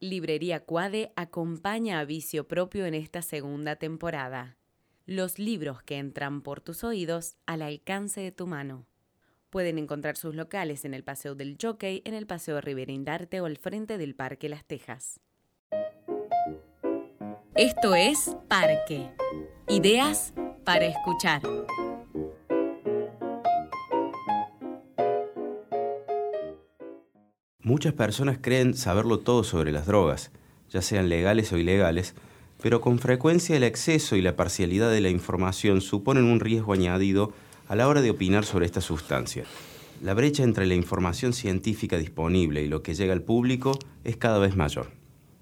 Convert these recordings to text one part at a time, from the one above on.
Librería Cuade acompaña a Vicio Propio en esta segunda temporada. Los libros que entran por tus oídos al alcance de tu mano. Pueden encontrar sus locales en el Paseo del Jockey, en el Paseo Rivera Indarte o al frente del Parque Las Tejas. Esto es Parque. Ideas para escuchar. Muchas personas creen saberlo todo sobre las drogas, ya sean legales o ilegales, pero con frecuencia el exceso y la parcialidad de la información suponen un riesgo añadido a la hora de opinar sobre esta sustancia. La brecha entre la información científica disponible y lo que llega al público es cada vez mayor.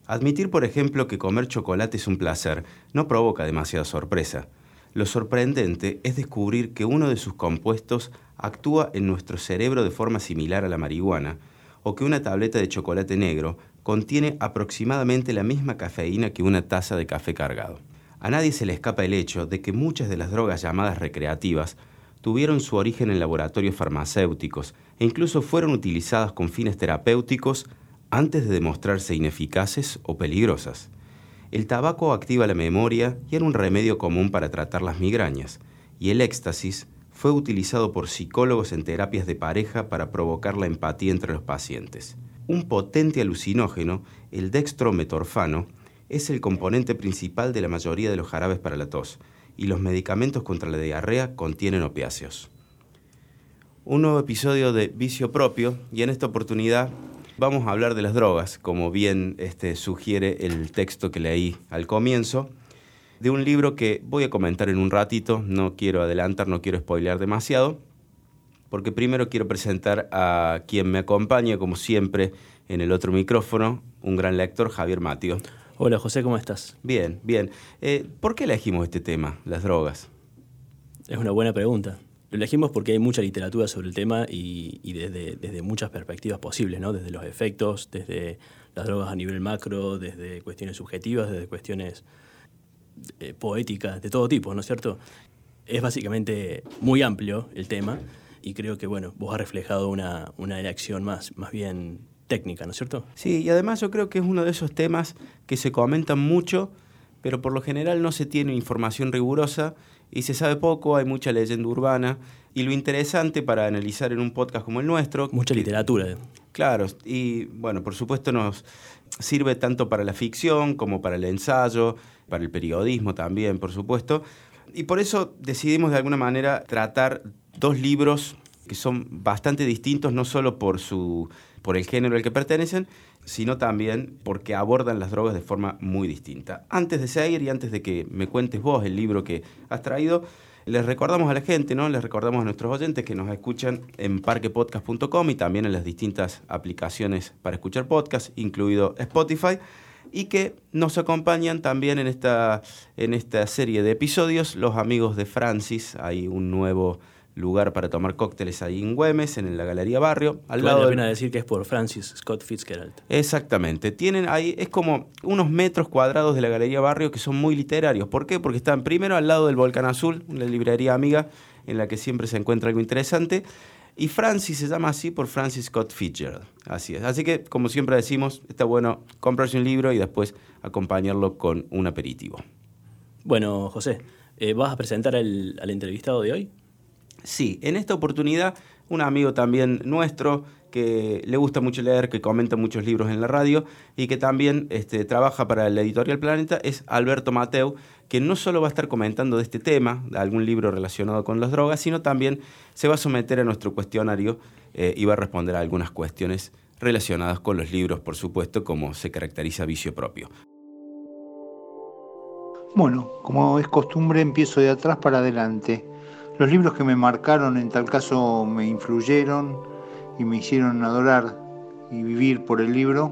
Admitir, por ejemplo, que comer chocolate es un placer no provoca demasiada sorpresa. Lo sorprendente es descubrir que uno de sus compuestos actúa en nuestro cerebro de forma similar a la marihuana, o que una tableta de chocolate negro contiene aproximadamente la misma cafeína que una taza de café cargado. A nadie se le escapa el hecho de que muchas de las drogas llamadas recreativas tuvieron su origen en laboratorios farmacéuticos e incluso fueron utilizadas con fines terapéuticos antes de demostrarse ineficaces o peligrosas. El tabaco activa la memoria y era un remedio común para tratar las migrañas, y el éxtasis fue utilizado por psicólogos en terapias de pareja para provocar la empatía entre los pacientes. Un potente alucinógeno, el dextrometorfano, es el componente principal de la mayoría de los jarabes para la tos, y los medicamentos contra la diarrea contienen opiáceos. Un nuevo episodio de Vicio Propio, y en esta oportunidad vamos a hablar de las drogas, como bien este, sugiere el texto que leí al comienzo de un libro que voy a comentar en un ratito, no quiero adelantar, no quiero spoilear demasiado, porque primero quiero presentar a quien me acompaña, como siempre, en el otro micrófono, un gran lector, Javier Matio. Hola José, ¿cómo estás? Bien, bien. Eh, ¿Por qué elegimos este tema, las drogas? Es una buena pregunta. Lo elegimos porque hay mucha literatura sobre el tema y, desde, desde, muchas perspectivas posibles, ¿no? Desde los efectos, desde las drogas a nivel macro, desde cuestiones subjetivas, desde cuestiones eh, poéticas de todo tipo, ¿no es cierto? Es básicamente muy amplio el tema y creo que, bueno, vos has reflejado una, una elección más, más bien técnica, ¿no es cierto? Sí, y además yo creo que es uno de esos temas que se comentan mucho, pero por lo general no se tiene información rigurosa y se sabe poco, hay mucha leyenda urbana. Y lo interesante para analizar en un podcast como el nuestro... Mucha literatura. Claro, y bueno, por supuesto nos sirve tanto para la ficción como para el ensayo, para el periodismo también, por supuesto. Y por eso decidimos de alguna manera tratar dos libros que son bastante distintos, no solo por, su, por el género al que pertenecen, sino también porque abordan las drogas de forma muy distinta. Antes de seguir y antes de que me cuentes vos el libro que has traído, les recordamos a la gente, ¿no? Les recordamos a nuestros oyentes que nos escuchan en parquepodcast.com y también en las distintas aplicaciones para escuchar podcast, incluido Spotify y que nos acompañan también en esta, en esta serie de episodios los amigos de Francis. Hay un nuevo lugar para tomar cócteles ahí en Güemes, en la Galería Barrio. Al vale lado la pena decir que es por Francis Scott Fitzgerald. Exactamente. Tienen ahí, es como unos metros cuadrados de la Galería Barrio que son muy literarios. ¿Por qué? Porque están primero al lado del Volcán Azul, una librería amiga en la que siempre se encuentra algo interesante. Y Francis se llama así por Francis Scott Fitzgerald. Así es. Así que, como siempre decimos, está bueno comprarse un libro y después acompañarlo con un aperitivo. Bueno, José, eh, ¿vas a presentar al entrevistado de hoy? Sí, en esta oportunidad un amigo también nuestro que le gusta mucho leer, que comenta muchos libros en la radio y que también este, trabaja para la editorial Planeta es Alberto Mateu, que no solo va a estar comentando de este tema, de algún libro relacionado con las drogas, sino también se va a someter a nuestro cuestionario eh, y va a responder a algunas cuestiones relacionadas con los libros, por supuesto, como se caracteriza vicio propio. Bueno, como es costumbre, empiezo de atrás para adelante. Los libros que me marcaron en tal caso me influyeron y me hicieron adorar y vivir por el libro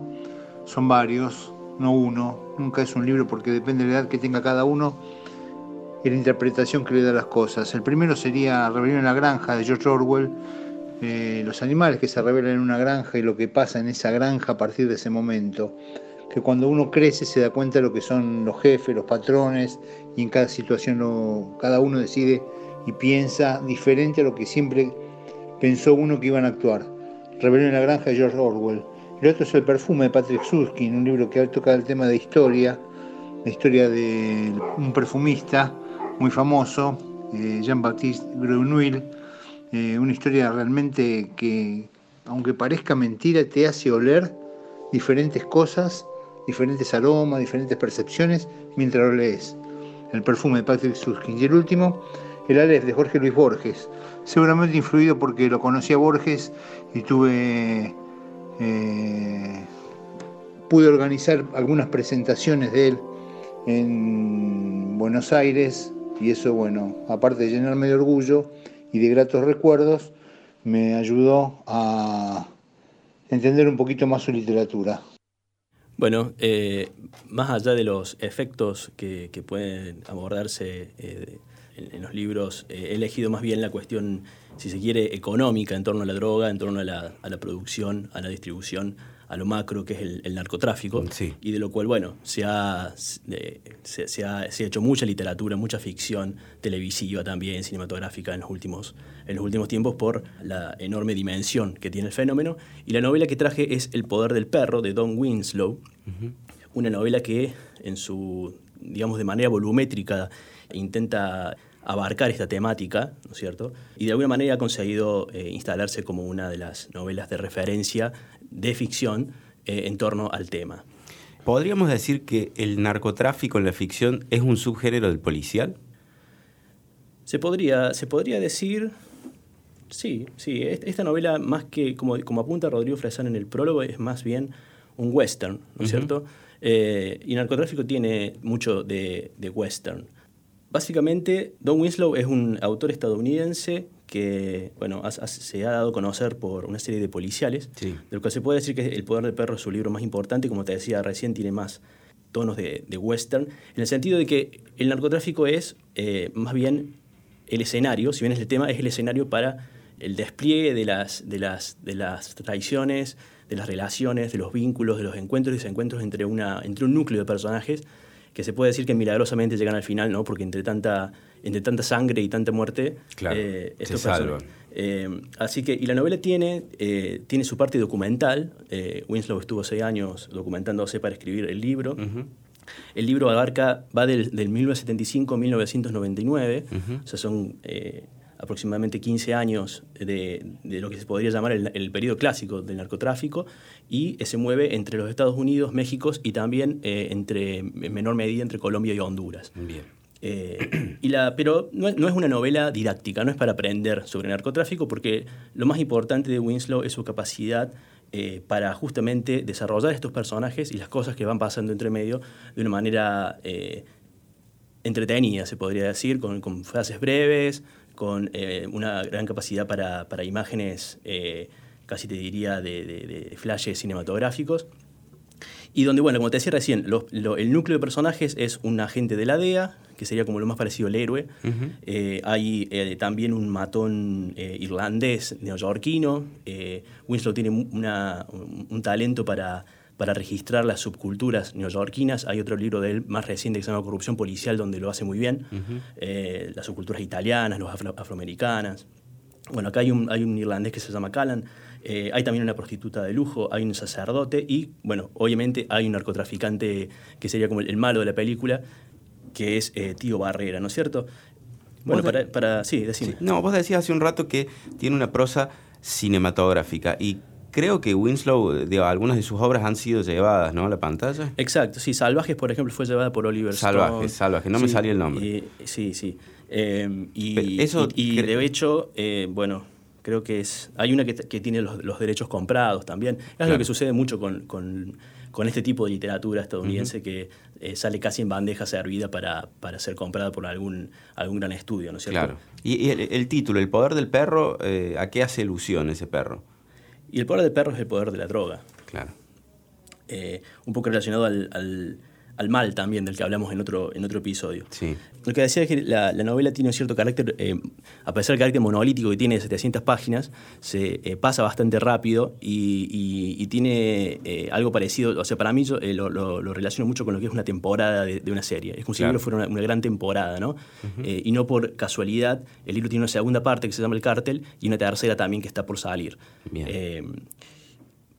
son varios, no uno. Nunca es un libro porque depende de la edad que tenga cada uno y la interpretación que le da las cosas. El primero sería Rebelión en la Granja de George Orwell, eh, los animales que se revelan en una granja y lo que pasa en esa granja a partir de ese momento. Que cuando uno crece se da cuenta de lo que son los jefes, los patrones y en cada situación cada uno decide y piensa diferente a lo que siempre pensó uno que iban a actuar. Rebelión en la granja de George Orwell. El otro es El perfume de Patrick Suskin, un libro que toca el tema de historia, la historia de un perfumista muy famoso, eh, Jean-Baptiste Grenouille, eh, una historia realmente que, aunque parezca mentira, te hace oler diferentes cosas, diferentes aromas, diferentes percepciones mientras lo lees. El perfume de Patrick Suskin. Y el último, El Aleph de Jorge Luis Borges, seguramente influido porque lo conocí a Borges y tuve eh, pude organizar algunas presentaciones de él en Buenos Aires y eso, bueno, aparte de llenarme de orgullo y de gratos recuerdos, me ayudó a entender un poquito más su literatura. Bueno, eh, más allá de los efectos que, pueden abordarse eh, en, los libros, he elegido más bien la cuestión si se quiere, económica en torno a la droga, en torno a la, producción, a la distribución, a lo macro que es el, narcotráfico, y de lo cual, bueno, se ha, se, ha, hecho mucha literatura, mucha ficción televisiva también, cinematográfica en los, últimos, en los últimos tiempos por la enorme dimensión que tiene el fenómeno. Y la novela que traje es El poder del perro, de Don Winslow, una novela que en su, digamos, de manera volumétrica intenta abarcar esta temática, ¿no es cierto? Y de alguna manera ha conseguido eh, instalarse como una de las novelas de referencia de ficción eh, en torno al tema. ¿Podríamos decir que el narcotráfico en la ficción es un subgénero del policial? Se podría, se podría decir, sí, sí. Esta novela, más que, como, como apunta Rodrigo Fresán en el prólogo, es más bien un western, ¿no es cierto? Eh, y narcotráfico tiene mucho de, de western. Básicamente, Don Winslow es un autor estadounidense que bueno, se ha dado a conocer por una serie de policiales, de lo que se puede decir que El poder del perro es su libro más importante, como te decía recién, tiene más tonos de, western, en el sentido de que el narcotráfico es eh, más bien el escenario, si bien es el tema, es el escenario para el despliegue de las, de las, de las traiciones, de las relaciones, de los vínculos, de los encuentros y desencuentros entre, una, entre un núcleo de personajes que se puede decir que milagrosamente llegan al final, ¿no? Porque entre tanta, entre tanta sangre y tanta muerte, claro, eh, esto se eh, así que, y la novela tiene, eh, tiene su parte documental. Winslow estuvo seis años documentándose para escribir el libro. El libro abarca, va del, del 1975 a 1999, o sea, son aproximadamente 15 años de, lo que se podría llamar el, periodo clásico del narcotráfico y se mueve entre los Estados Unidos, México y también eh, entre, en menor medida entre Colombia y Honduras. Bien. Eh, y la, pero no, es una novela didáctica, no es para aprender sobre narcotráfico, porque lo más importante de Winslow es su capacidad eh, para justamente desarrollar estos personajes y las cosas que van pasando entre medio de una manera entretenida, se podría decir, con, con frases breves, con eh, una gran capacidad para, para imágenes, eh, casi te diría, de, de, flashes cinematográficos. Y donde, bueno, como te decía recién, el núcleo de personajes es un agente de la DEA, que sería como lo más parecido al héroe. Eh, hay también un matón irlandés neoyorquino. Winslow tiene una, un talento para para registrar las subculturas neoyorquinas. Hay otro libro de él más reciente que se llama Corrupción Policial, donde lo hace muy bien. Eh, las subculturas italianas, los afroamericanas. Bueno, acá hay un, hay un irlandés que se llama Callan. Eh, hay también una prostituta de lujo, hay un sacerdote y, bueno, obviamente hay un narcotraficante que sería como el, malo de la película, que es eh, Tío Barrera, ¿no es cierto? Bueno, para, para, Sí, decime. No, vos decías hace un rato que tiene una prosa cinematográfica y creo que Winslow, digo, algunas de sus obras han sido llevadas ¿no? a la pantalla. Exacto, sí, Salvajes, por ejemplo, fue llevada por Oliver Salvajes, Salvajes, no me salía el nombre. sí, sí. Eh, y, Eso, y, de hecho, eh, bueno, creo que es. Hay una que, tiene los, derechos comprados también. Es lo que sucede mucho con, con, este tipo de literatura estadounidense que eh, sale casi en bandeja servida para, para ser comprada por algún, algún gran estudio, ¿no es cierto? Claro. Y, el, el, título, El poder del perro, ¿a qué hace ilusión ese perro? Y el poder del perro es el poder de la droga. Claro. Eh, un poco relacionado al, mal también, del que hablamos en otro, en otro episodio. Sí. Lo que decía es que la, novela tiene un cierto carácter, eh, a pesar del carácter monolítico que tiene de 700 páginas, se eh, pasa bastante rápido y, tiene algo parecido. O sea, para mí yo lo, relaciono mucho con lo que es una temporada de, una serie. Es como si el libro fuera una, gran temporada, ¿no? y no por casualidad, el libro tiene una segunda parte que se llama El Cártel y una tercera también que está por salir. Bien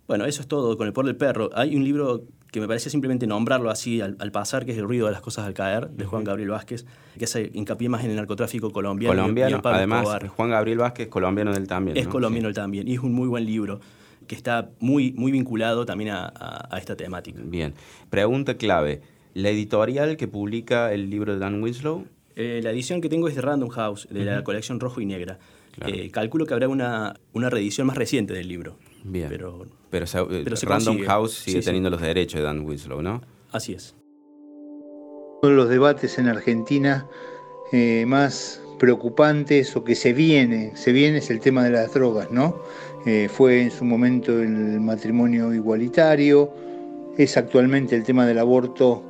Bueno, eso es todo con el poder del perro. Hay un libro que me parece simplemente nombrarlo así al, pasar, que es El ruido de las cosas al caer, de Juan Gabriel Vázquez, que hace hincapié más en el narcotráfico colombiano. Colombiano, además, Juan Gabriel Vázquez, colombiano él también. Es colombiano él también, y es un muy buen libro que está muy, muy vinculado también a, esta temática. Bien. Pregunta clave. ¿La editorial que publica el libro de Dan Winslow? Eh, la edición que tengo es de Random House, de la colección Rojo y Negra. Eh, calculo que habrá una, una reedición más reciente del libro. Bien. Pero, pero, eh, Random House sigue teniendo los derechos de Dan Winslow, ¿no? Así es. Uno de los debates en Argentina más preocupantes o que se viene, se viene es el tema de las drogas, ¿no? Eh, fue en su momento el matrimonio igualitario, es actualmente el tema del aborto,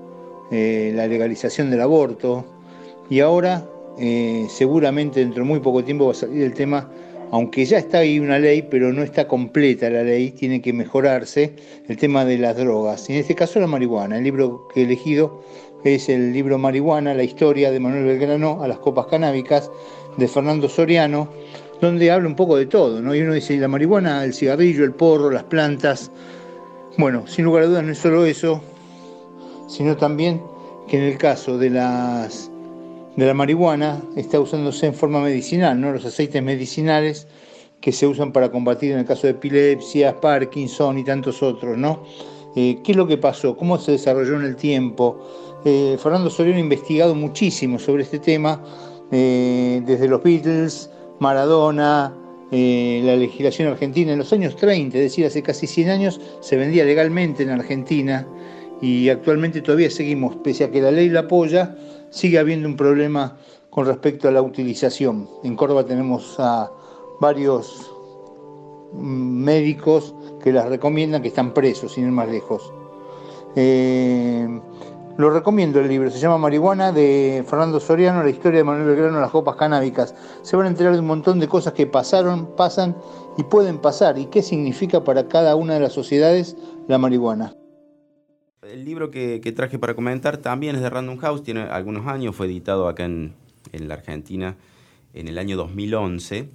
eh, la legalización del aborto, y ahora eh, seguramente dentro de muy poco tiempo va a salir el tema, aunque ya está ahí una ley, pero no está completa la ley, tiene que mejorarse, el tema de las drogas, en este caso la marihuana. El libro que he elegido es el libro Marihuana, la historia de Manuel Belgrano a las copas canábicas de Fernando Soriano, donde habla un poco de todo, ¿no? Y uno dice, la marihuana, el cigarrillo, el porro, las plantas. Bueno, sin lugar a dudas no es solo eso, sino también que en el caso de las de la marihuana está usándose en forma medicinal, ¿no? Los aceites medicinales que se usan para combatir en el caso de epilepsia, Parkinson y tantos otros, ¿no? Eh, ¿Qué es lo que pasó? ¿Cómo se desarrolló en el tiempo? Eh, Fernando Soriano ha investigado muchísimo sobre este tema, eh, desde los Beatles, Maradona, eh, la legislación argentina. En los años 30, es decir, hace casi 100 años, se vendía legalmente en Argentina y actualmente todavía seguimos, pese a que la ley la apoya, sigue habiendo un problema con respecto a la utilización. En Córdoba tenemos a varios médicos que las recomiendan que están presos, sin ir más lejos. Lo recomiendo el libro, se llama Marihuana de Fernando Soriano, la historia de Manuel Belgrano, las copas canábicas. Se van a enterar de un montón de cosas que pasaron, pasan y pueden pasar y qué significa para cada una de las sociedades la marihuana. El libro que, traje para comentar también es de Random House, tiene algunos años, fue editado acá en, la Argentina en el año 2011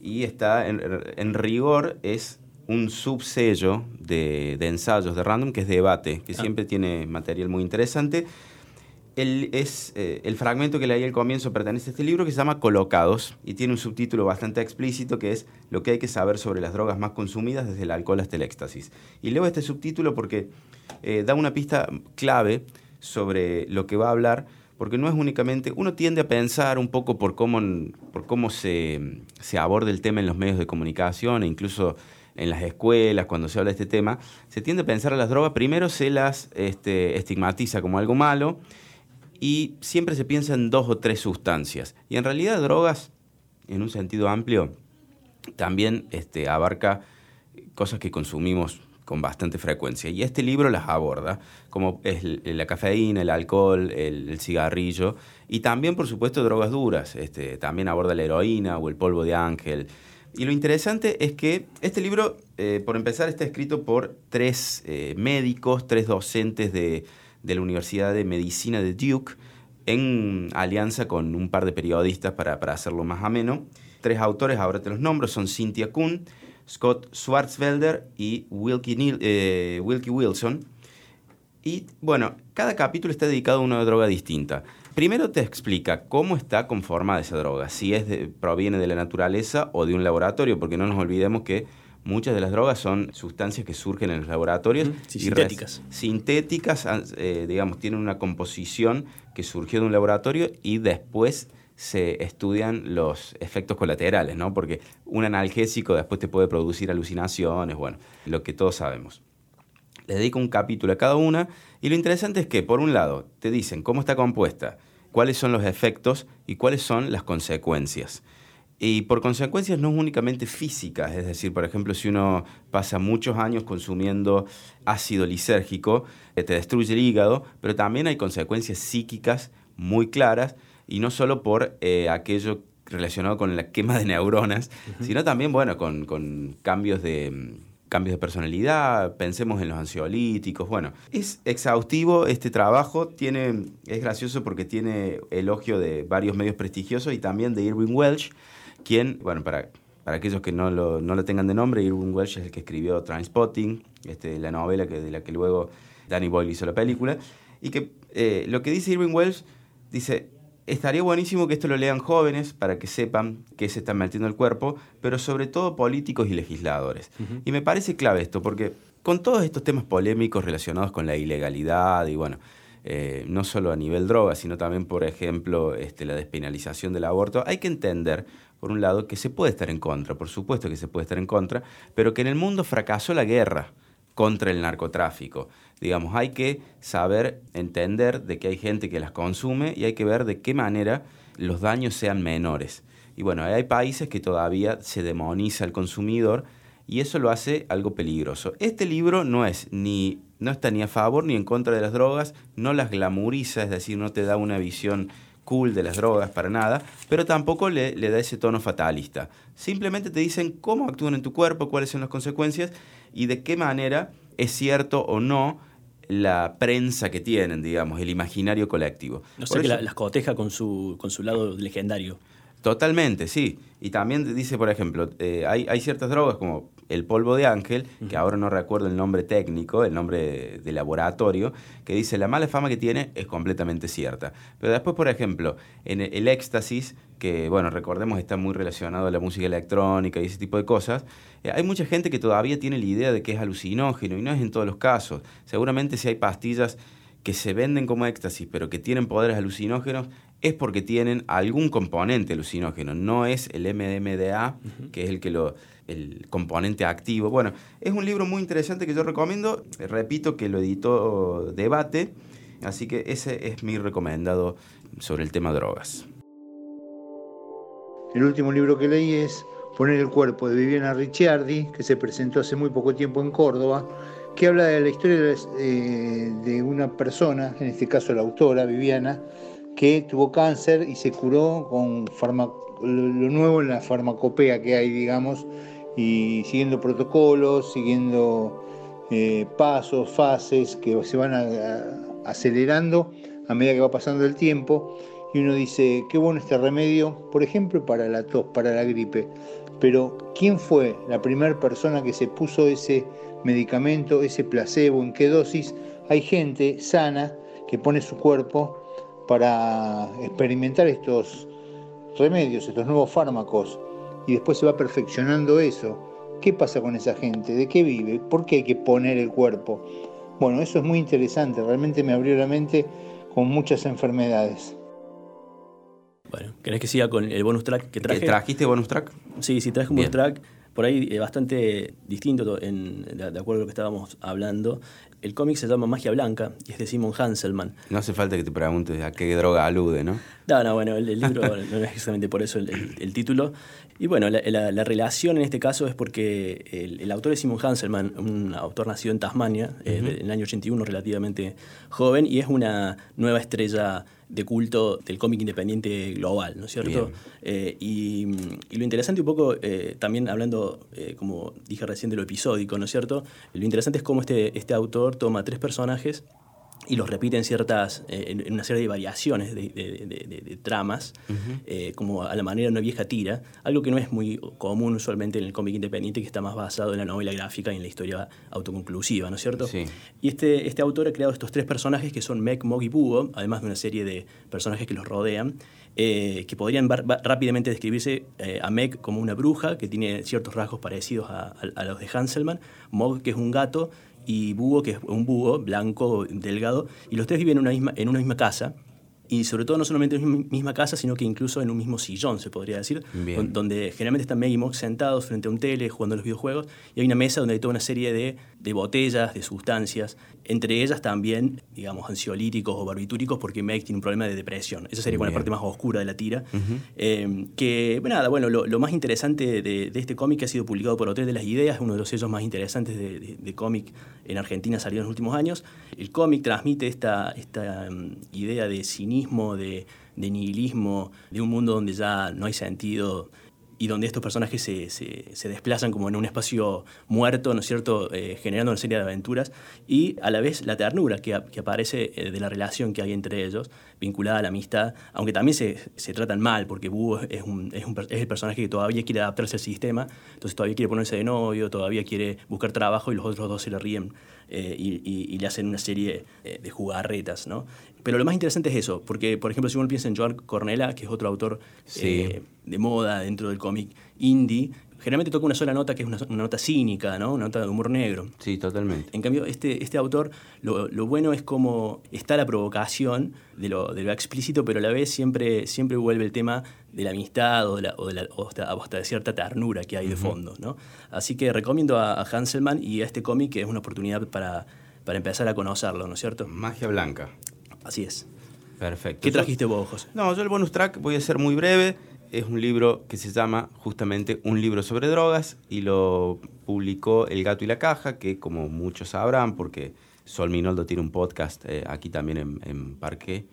y está en rigor, es un subsello de, de, ensayos de Random que es Debate, que ah. siempre tiene material muy interesante. El, es, eh, el fragmento que leí al comienzo pertenece a este libro que se llama Colocados y tiene un subtítulo bastante explícito que es Lo que hay que saber sobre las drogas más consumidas desde el alcohol hasta el éxtasis. Y leo este subtítulo porque eh, da una pista clave sobre lo que va a hablar, porque no es únicamente, uno tiende a pensar un poco por cómo, por cómo se, aborda el tema en los medios de comunicación e incluso en las escuelas, cuando se habla de este tema, se tiende a pensar a las drogas, primero se las este, estigmatiza como algo malo y siempre se piensa en dos o tres sustancias. Y en realidad drogas, en un sentido amplio, también este, abarca cosas que consumimos con bastante frecuencia. Y este libro las aborda, como es la cafeína, el alcohol, el, cigarrillo, y también, por supuesto, drogas duras. Este, también aborda la heroína o el polvo de ángel, y lo interesante es que este libro, eh, por empezar, está escrito por tres eh, médicos, tres docentes de, la Universidad de Medicina de Duke, en alianza con un par de periodistas para, hacerlo más ameno. Tres autores, ahora te los nombro, son Cynthia Kuhn, Scott Schwarzwelder y Wilkie, eh, Wilkie Wilson. Y bueno, cada capítulo está dedicado a una droga distinta. Primero te explica cómo está conformada esa droga, si es proviene de la naturaleza o de un laboratorio, porque no nos olvidemos que muchas de las drogas son sustancias que surgen en los laboratorios. sintéticas. Sintéticas, eh, digamos, tienen una composición que surgió de un laboratorio y después se estudian los efectos colaterales, ¿no? Porque un analgésico después te puede producir alucinaciones, bueno, lo que todos sabemos. Le dedico un capítulo a cada una y lo interesante es que, por un lado, te dicen cómo está compuesta, cuáles son los efectos y cuáles son las consecuencias. Y por consecuencias no únicamente físicas, es decir, por ejemplo, si uno pasa muchos años consumiendo ácido lisérgico, eh, te destruye el hígado, pero también hay consecuencias psíquicas muy claras, y no solo por eh, aquello relacionado con la quema de neuronas, sino también, bueno, con cambios de cambios de personalidad, pensemos en los ansiolíticos. Bueno, es exhaustivo este trabajo, tiene, es gracioso porque tiene elogio de varios medios prestigiosos y también de Irving Welsh, quien, bueno, para para aquellos que no lo, no lo tengan de nombre, Irwin Welsh es el que escribió Transpotting, este, la novela que, de la que luego Danny Boyle hizo la película, y que eh, lo que dice Irwin Welsh, dice, estaría buenísimo que esto lo lean jóvenes para que sepan qué se están metiendo el cuerpo, pero sobre todo políticos y legisladores. Y me parece clave esto, porque con todos estos temas polémicos relacionados con la ilegalidad y bueno, eh, no solo a nivel droga, sino también, por ejemplo, este, la despenalización del aborto, hay que entender, por un lado, que se puede estar en contra, por supuesto que se puede estar en contra, pero que en el mundo fracasó la guerra contra el narcotráfico. Digamos, hay que saber entender de que hay gente que las consume y hay que ver de qué manera los daños sean menores. Y bueno, hay países que todavía se demoniza al consumidor y eso lo hace algo peligroso. Este libro no es ni no está ni a favor ni en contra de las drogas, no las glamuriza, es decir, no te da una visión cool de las drogas para nada, pero tampoco le, le da ese tono fatalista. Simplemente te dicen cómo actúan en tu cuerpo, cuáles son las consecuencias y de qué manera es cierto o no la prensa que tienen, digamos, el imaginario colectivo. No sé, que las coteja con su, con su lado legendario. Totalmente, sí. Y también dice, por ejemplo, eh, hay, hay, ciertas drogas como el polvo de ángel, que ahora no recuerdo el nombre técnico, el nombre de laboratorio, que dice la mala fama que tiene es completamente cierta. Pero después, por ejemplo, en el, éxtasis, que bueno, recordemos está muy relacionado a la música electrónica y ese tipo de cosas, eh, hay mucha gente que todavía tiene la idea de que es alucinógeno y no es en todos los casos. Seguramente si hay pastillas que se venden como éxtasis, pero que tienen poderes alucinógenos, es porque tienen algún componente alucinógeno, no es el MDMA, que es el que lo el componente activo. Bueno, es un libro muy interesante que yo recomiendo, repito que lo editó Debate, así que ese es mi recomendado sobre el tema drogas. El último libro que leí es Poner el cuerpo de Viviana Ricciardi, que se presentó hace muy poco tiempo en Córdoba, que habla de la historia de, eh, una persona, en este caso la autora Viviana, que tuvo cáncer y se curó con lo nuevo en la farmacopea que hay, digamos, y siguiendo protocolos, siguiendo eh, pasos, fases que se van acelerando a medida que va pasando el tiempo. Y uno dice, qué bueno este remedio, por ejemplo, para la tos, para la gripe. Pero, ¿quién fue la primera persona que se puso ese medicamento, ese placebo, en qué dosis? Hay gente sana que pone su cuerpo para experimentar estos remedios, estos nuevos fármacos, y después se va perfeccionando eso. ¿Qué pasa con esa gente? ¿De qué vive? ¿Por qué hay que poner el cuerpo? Bueno, eso es muy interesante, realmente me abrió la mente con muchas enfermedades. Bueno, ¿querés que siga con el bonus track que traje? ¿Trajiste bonus track? Sí, sí, traje un bonus track por ahí eh, bastante distinto en, de, acuerdo a lo que estábamos hablando. El cómic se llama Magia Blanca y es de Simon Hanselman. No hace falta que te preguntes a qué droga alude, ¿no? No, no, bueno, el, libro no es exactamente por eso el, título. Y bueno, la, relación en este caso es porque el, autor es Simon Hanselman, un autor nacido en Tasmania, eh, en el año 81, relativamente joven, y es una nueva estrella de culto del cómic independiente global, ¿no es cierto? Eh, y, lo interesante un poco, eh, también hablando, eh, como dije recién, de lo episódico, ¿no es cierto? Lo interesante es cómo este, este autor toma tres personajes y los repite en ciertas, eh, en una serie de variaciones de, tramas, eh, como a la manera de una vieja tira, algo que no es muy común usualmente en el cómic independiente, que está más basado en la novela gráfica y en la historia autoconclusiva, ¿no es cierto? Sí. Y este, este autor ha creado estos tres personajes que son Meg, Mog y Búho, además de una serie de personajes que los rodean, eh, que podrían rápidamente describirse a Meg como una bruja, que tiene ciertos rasgos parecidos a, a los de Hanselman, Mog, que es un gato, y Búho, que es un búho blanco, delgado, y los tres viven en una misma, en una misma casa, y sobre todo no solamente en una misma casa, sino que incluso en un mismo sillón, se podría decir, donde generalmente están Meg y Mox sentados frente a un tele jugando a los videojuegos, y hay una mesa donde hay toda una serie de, de botellas, de sustancias, entre ellas también, digamos, ansiolíticos o barbitúricos, porque Meg tiene un problema de depresión. Esa sería la parte más oscura de la tira. Eh, que, bueno, nada, bueno, lo, más interesante de, este cómic que ha sido publicado por Hotel de las Ideas, uno de los sellos más interesantes de, cómic en Argentina salido en los últimos años. El cómic transmite esta, esta um, idea de cinismo, de, nihilismo, de un mundo donde ya no hay sentido y donde estos personajes se, se, desplazan como en un espacio muerto, ¿no es cierto?, eh, generando una serie de aventuras, y a la vez la ternura que, que aparece eh, de la relación que hay entre ellos, vinculada a la amistad, aunque también se, se tratan mal, porque Búho es, un, es, un, es, el personaje que todavía quiere adaptarse al sistema, entonces todavía quiere ponerse de novio, todavía quiere buscar trabajo, y los otros dos se le ríen eh, y, y, le hacen una serie de jugarretas, ¿no? Pero lo más interesante es eso, porque, por ejemplo, si uno piensa en Joan Cornella, que es otro autor de moda dentro del cómic indie, generalmente toca una sola nota que es una, nota cínica, ¿no? Una nota de humor negro. Sí, totalmente. En cambio, este, este autor, lo, lo bueno es como está la provocación de lo, de lo, explícito, pero a la vez siempre, siempre vuelve el tema de la amistad o de, la, o de, la, o hasta, de cierta ternura que hay de fondo, ¿no? Así que recomiendo a, a Hanselman y a este cómic que es una oportunidad para, para empezar a conocerlo, ¿no es cierto? Magia Blanca. Así es. Perfecto. ¿Qué trajiste vos, José? No, yo el bonus track voy a ser muy breve es un libro que se llama justamente Un libro sobre drogas y lo publicó El Gato y la Caja, que como muchos sabrán, porque Sol Minoldo tiene un podcast eh, aquí también en, en, Parque,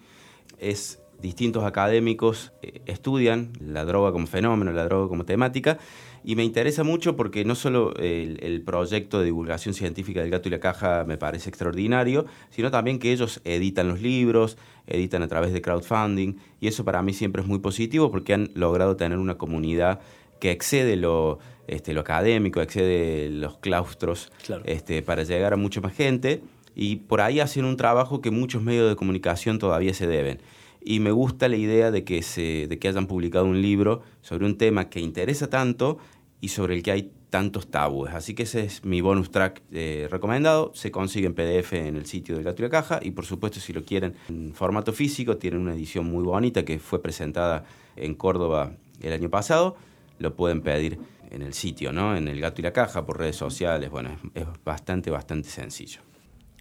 es distintos académicos eh, estudian la droga como fenómeno, la droga como temática, y me interesa mucho porque no solo el, el, proyecto de divulgación científica del gato y la caja me parece extraordinario, sino también que ellos editan los libros, editan a través de crowdfunding, y eso para mí siempre es muy positivo porque han logrado tener una comunidad que excede lo, este, lo académico, excede los claustros, claro. este, para llegar a mucha más gente, y por ahí hacen un trabajo que muchos medios de comunicación todavía se deben y me gusta la idea de que, se, de que hayan publicado un libro sobre un tema que interesa tanto y sobre el que hay tantos tabúes. Así que ese es mi bonus track eh, recomendado. Se consigue en PDF en el sitio del Gato y la Caja y por supuesto si lo quieren en formato físico tienen una edición muy bonita que fue presentada en Córdoba el año pasado. Lo pueden pedir en el sitio, ¿no? En el Gato y la Caja, por redes sociales. Bueno, es, es bastante, bastante sencillo.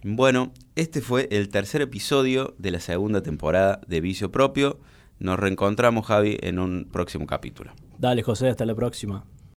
Bueno, este fue el tercer episodio de la segunda temporada de Vicio Propio. Nos reencontramos, Javi, en un próximo capítulo. Dale, José, hasta la próxima.